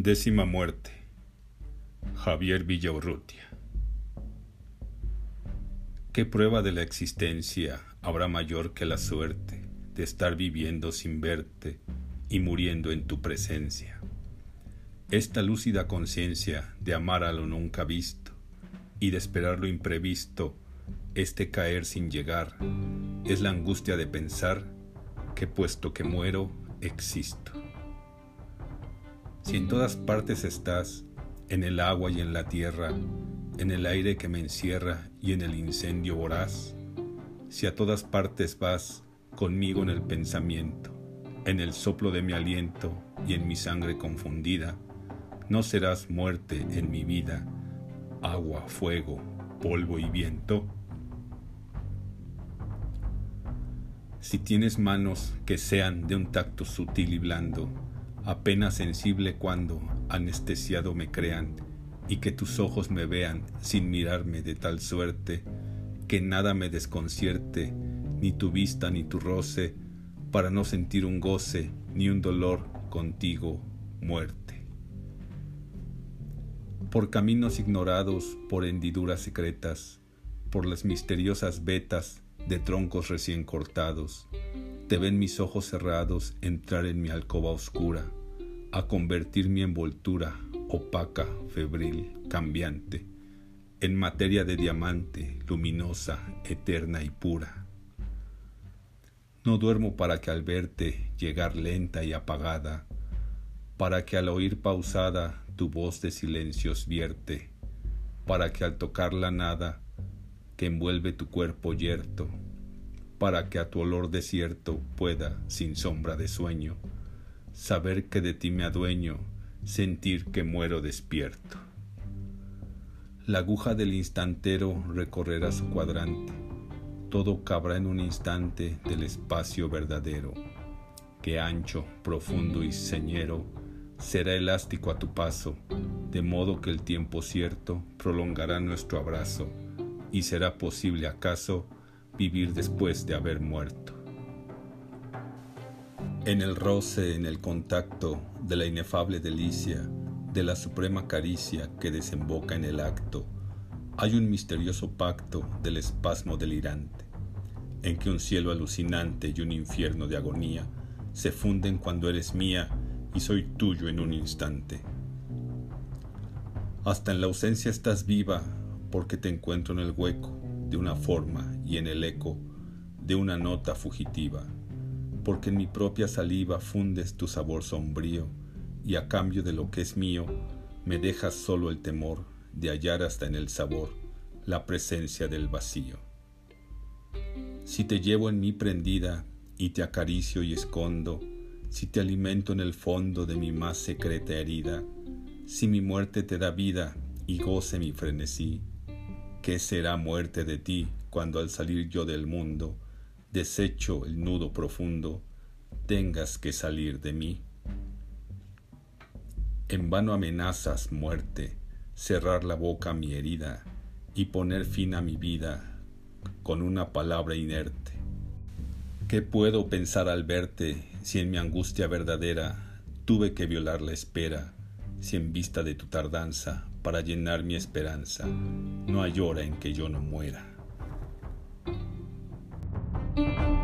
Décima muerte. Javier Villaurrutia. ¿Qué prueba de la existencia habrá mayor que la suerte de estar viviendo sin verte y muriendo en tu presencia? Esta lúcida conciencia de amar a lo nunca visto y de esperar lo imprevisto, este caer sin llegar, es la angustia de pensar que puesto que muero, existo. Si en todas partes estás, en el agua y en la tierra, en el aire que me encierra y en el incendio voraz, si a todas partes vas conmigo en el pensamiento, en el soplo de mi aliento y en mi sangre confundida, no serás muerte en mi vida, agua, fuego, polvo y viento. Si tienes manos que sean de un tacto sutil y blando, apenas sensible cuando, anestesiado me crean, y que tus ojos me vean sin mirarme de tal suerte, que nada me desconcierte, ni tu vista ni tu roce, para no sentir un goce ni un dolor contigo, muerte. Por caminos ignorados, por hendiduras secretas, por las misteriosas vetas de troncos recién cortados, te ven mis ojos cerrados entrar en mi alcoba oscura, a convertir mi envoltura opaca, febril, cambiante, en materia de diamante, luminosa, eterna y pura. No duermo para que al verte llegar lenta y apagada, para que al oír pausada tu voz de silencios vierte, para que al tocar la nada que envuelve tu cuerpo yerto, para que a tu olor desierto pueda, sin sombra de sueño, saber que de ti me adueño, sentir que muero despierto. La aguja del instantero recorrerá su cuadrante, todo cabrá en un instante del espacio verdadero, que ancho, profundo y señero será elástico a tu paso, de modo que el tiempo cierto prolongará nuestro abrazo, y será posible acaso vivir después de haber muerto en el roce, en el contacto de la inefable delicia, de la suprema caricia que desemboca en el acto, hay un misterioso pacto del espasmo delirante, en que un cielo alucinante y un infierno de agonía se funden cuando eres mía y soy tuyo en un instante. Hasta en la ausencia estás viva porque te encuentro en el hueco de una forma y en el eco de una nota fugitiva porque en mi propia saliva fundes tu sabor sombrío, y a cambio de lo que es mío, me dejas solo el temor de hallar hasta en el sabor la presencia del vacío. Si te llevo en mí prendida y te acaricio y escondo, si te alimento en el fondo de mi más secreta herida, si mi muerte te da vida y goce mi frenesí, ¿qué será muerte de ti cuando al salir yo del mundo deshecho el nudo profundo, tengas que salir de mí. En vano amenazas muerte, cerrar la boca a mi herida y poner fin a mi vida con una palabra inerte. ¿Qué puedo pensar al verte si en mi angustia verdadera tuve que violar la espera, si en vista de tu tardanza para llenar mi esperanza no hay hora en que yo no muera? thank you